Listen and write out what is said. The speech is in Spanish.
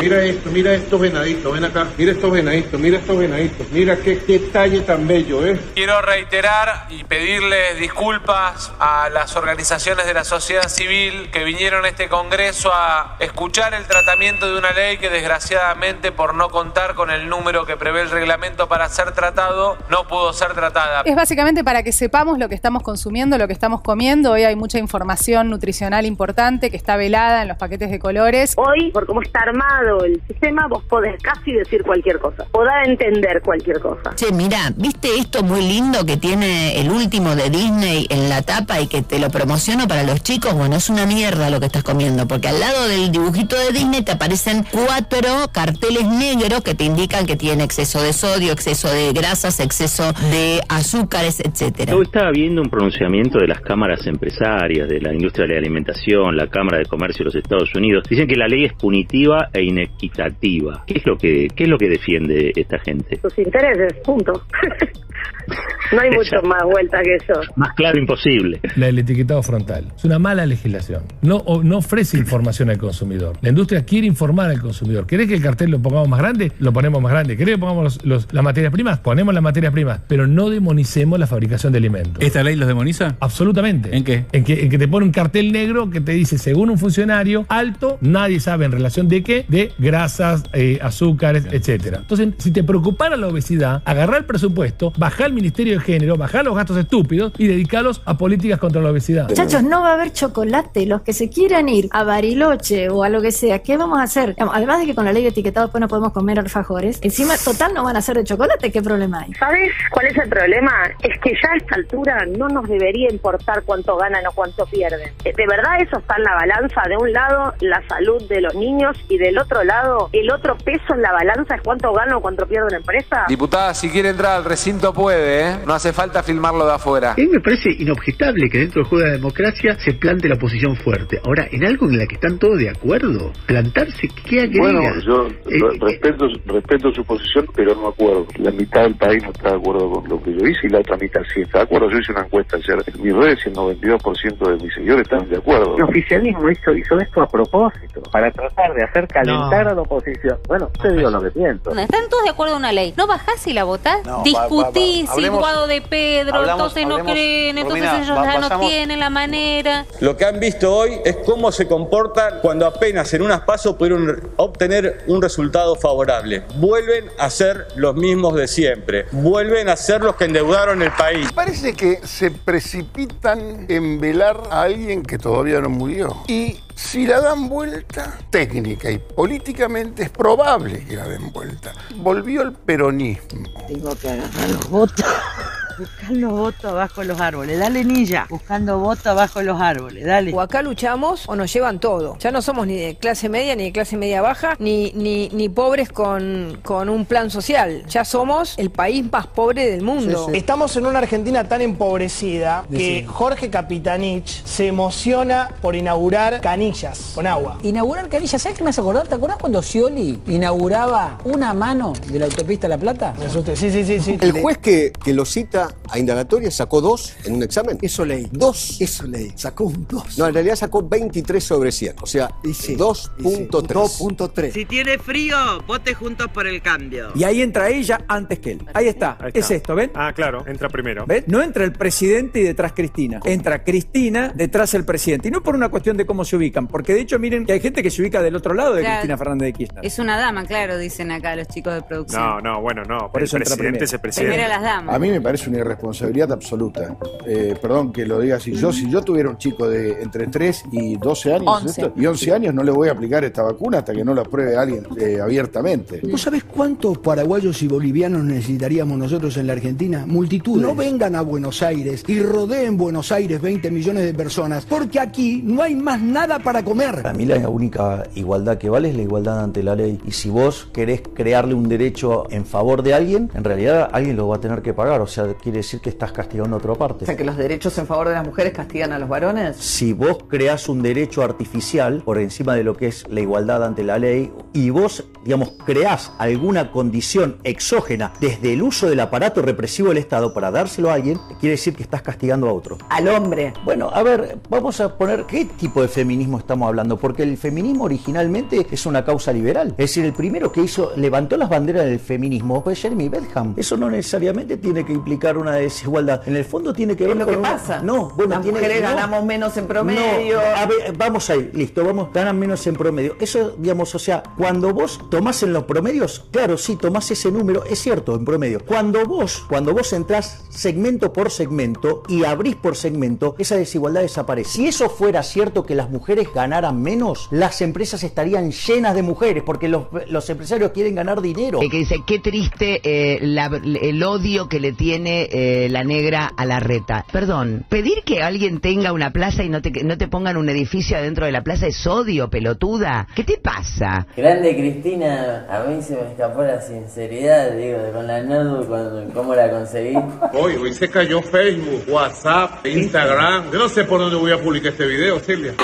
Mira esto, mira estos venaditos, ven acá. Mira estos venaditos, mira estos venaditos. Mira qué, qué talle tan bello, ¿eh? Quiero reiterar y pedirles disculpas a las organizaciones de la sociedad civil que vinieron a este Congreso a escuchar el tratamiento de una ley que desgraciadamente por no contar con el número que prevé el reglamento para ser tratado, no pudo ser tratada. Es básicamente para que sepamos lo que estamos consumiendo, lo que estamos comiendo. Hoy hay mucha información nutricional importante que está velada en los paquetes de colores. Hoy, por cómo está armado el sistema, vos podés casi decir cualquier cosa. O dar a entender cualquier cosa. Che, mira, ¿viste esto muy lindo que tiene el último de Disney en la tapa y que te lo promociono para los chicos? Bueno, es una mierda lo que estás comiendo, porque al lado del dibujito de Disney te aparecen cuatro carteles negros que te indican que tiene exceso de sodio, exceso de grasas, exceso de azúcares, etcétera. Yo estaba viendo un pronunciamiento de las cámaras empresarias, de la industria de la alimentación, la Cámara de Comercio de los Estados Unidos. Dicen que la ley es punitiva e inequitativa. ¿Qué es lo que, qué es lo que defiende esta gente? Sus intereses, punto. no hay mucho más vuelta que eso. Más claro imposible. La del etiquetado frontal. Es una mala legislación. No, o- no ofrece información al consumidor. La industria quiere informar al consumidor. ¿Querés que el cartel lo pongamos más grande? Lo ponemos más grande. ¿Querés que pongamos los- los- las materias primas? Ponemos las materias primas. Pero no demonicemos la fabricación de alimentos. ¿Esta ley los demoniza? Absolutamente. ¿En qué? En que, en que te pone un cartel negro que te dice, según un funcionario alto, nadie sabe en relación de qué, de grasas, eh, azúcares, etcétera. Entonces, si te preocupara la obesidad, agarrar el presupuesto, bajar el Ministerio de Género, bajar los gastos estúpidos y dedicarlos a políticas contra la obesidad. Muchachos, no va a haber chocolate. Los que se quieran ir a Bariloche o a lo que sea, ¿qué vamos a hacer? Además de que con la ley de etiquetado después no podemos comer alfajores, encima, total, no van a ser de chocolate, ¿qué problema hay? ¿Sabes cuál es el problema? Es que ya a esta altura no nos debería importar cuánto ganan o cuánto pierden. Eh, De verdad eso está en la balanza. De un lado, la salud de los niños y del otro lado, el otro peso en la balanza es cuánto gana o cuánto pierde una empresa. Diputada, si quiere entrar al recinto puede, ¿eh? No hace falta filmarlo de afuera. A mí me parece inobjetable que dentro del juego de la democracia se plante la posición fuerte. Ahora, en algo en la que están todos de acuerdo, plantarse, ¿qué agrega? Bueno, yo Eh, re- respeto, respeto su posición, pero no acuerdo. La mitad del país no está de acuerdo con lo que yo hice y la otra mitad sí está de acuerdo. Yo hice una encuesta ayer en mis redes y el 92% de mis seguidores están de acuerdo. El oficialismo hizo, hizo esto a propósito, para tratar de hacer calentar No. a la oposición. Bueno, te digo lo que pienso. Están todos de acuerdo en una ley. No bajás y la votás. No, Discutís, va- va. Hablemos- De Pedro, hablamos- entonces no creen, entonces Romina, ellos va- ya no tienen la manera. Lo que han visto hoy es cómo se comportan cuando apenas en unas pasos pudieron obtener un resultado favorable. Vuelven a ser los mismos de siempre. Vuelven a ser los que endeudaron el país. Parece que se precipitan en velar a alguien que todavía no murió. Y si la dan vuelta, técnica y políticamente es probable que la den vuelta. Volvió el peronismo. Tengo que agarrar los votos. Buscando votos abajo de los árboles. Dale, Nilla. Buscando votos abajo de los árboles. Dale. O acá luchamos o nos llevan todo. Ya no somos ni de clase media, ni de clase media baja, ni, ni, ni pobres con, con un plan social. Ya somos el país más pobre del mundo. Estamos en una Argentina tan empobrecida que Jorge Capitanich se emociona por inaugurar canillas con agua. Inaugurar canillas, ¿sabes qué me hace acordar? ¿Te acordás cuando Scioli inauguraba una mano de la autopista La Plata? Me asusté. Sí, sí, sí, sí. El juez que, que lo cita a indagatoria sacó dos en un examen. Eso leí. Dos. Eso leí. Sacó un 2. No, en realidad sacó 23 sobre 100. O sea, 2.3. 2.3. Si tiene frío, vote juntos por el cambio. Y ahí entra ella antes que él. Ahí está. Ahí está. Es esto, ¿ven? Ah, claro, entra primero. ¿Ven? No entra el presidente y detrás Cristina. Entra Cristina detrás el presidente. Y no por una cuestión de cómo se ubican. Porque de hecho, miren que hay gente que se ubica del otro lado de Claro. Cristina Fernández de Kirchner. Es una dama, claro, dicen acá los chicos de producción. No, no, bueno, no. Por el eso entra presidente primero. es el presidente. Primero las damas. A mí me parece una irresponsabilidad absoluta. Eh, perdón que lo diga así. Yo, si yo tuviera un chico de entre 3 y 12 años 11. esto, y 11 años, no le voy a aplicar esta vacuna hasta que no la pruebe alguien eh, abiertamente. ¿Vos sabés cuántos paraguayos y bolivianos necesitaríamos nosotros en la Argentina? Multitudes. No vengan a Buenos Aires y rodeen Buenos Aires 20 millones de personas, porque aquí no hay más nada para comer. Para mí la única igualdad que vale es la igualdad ante la ley. Y si vos querés crearle un derecho en favor de alguien, en realidad alguien lo va a tener que pagar. O sea, quiere decir que estás castigando a otra parte. O sea, que los derechos en favor de las mujeres castigan a los varones. Si vos creás un derecho artificial por encima de lo que es la igualdad ante la ley y vos, digamos, creás alguna condición exógena desde el uso del aparato represivo del Estado para dárselo a alguien, quiere decir que estás castigando a otro. Al hombre. Bueno, a ver, vamos a poner qué tipo de feminismo estamos hablando, porque el feminismo originalmente es una causa liberal. Es decir, el primero que hizo, levantó las banderas del feminismo fue Jeremy Bentham. Eso no necesariamente tiene que implicar una desigualdad. En el fondo tiene que ver lo con que una- pasa. No, bueno, Las tiene mujeres no. ganamos menos en promedio. No, a ver, vamos ahí, listo, vamos, ganan menos en promedio. Eso, digamos, o sea, cuando vos tomás en los promedios, claro, sí, tomás ese número, es cierto, en promedio. Cuando vos, cuando vos entrás segmento por segmento y abrís por segmento, esa desigualdad desaparece. Si eso fuera cierto que las mujeres ganaran menos, las empresas estarían llenas de mujeres, porque los, los empresarios quieren ganar dinero. Eh, que dice, qué triste eh, la- el odio que le tiene eh, la negra a la reta. Perdón, pedir que alguien tenga una plaza y no te, no te pongan un edificio adentro de la plaza es odio, pelotuda. ¿Qué te pasa? Grande Cristina, a mí se me escapó la sinceridad, digo, de con la Nadu, cuando, cómo la conseguí. Hoy, hoy se cayó Facebook, WhatsApp, Instagram. Yo no sé por dónde voy a publicar este video, Silvia.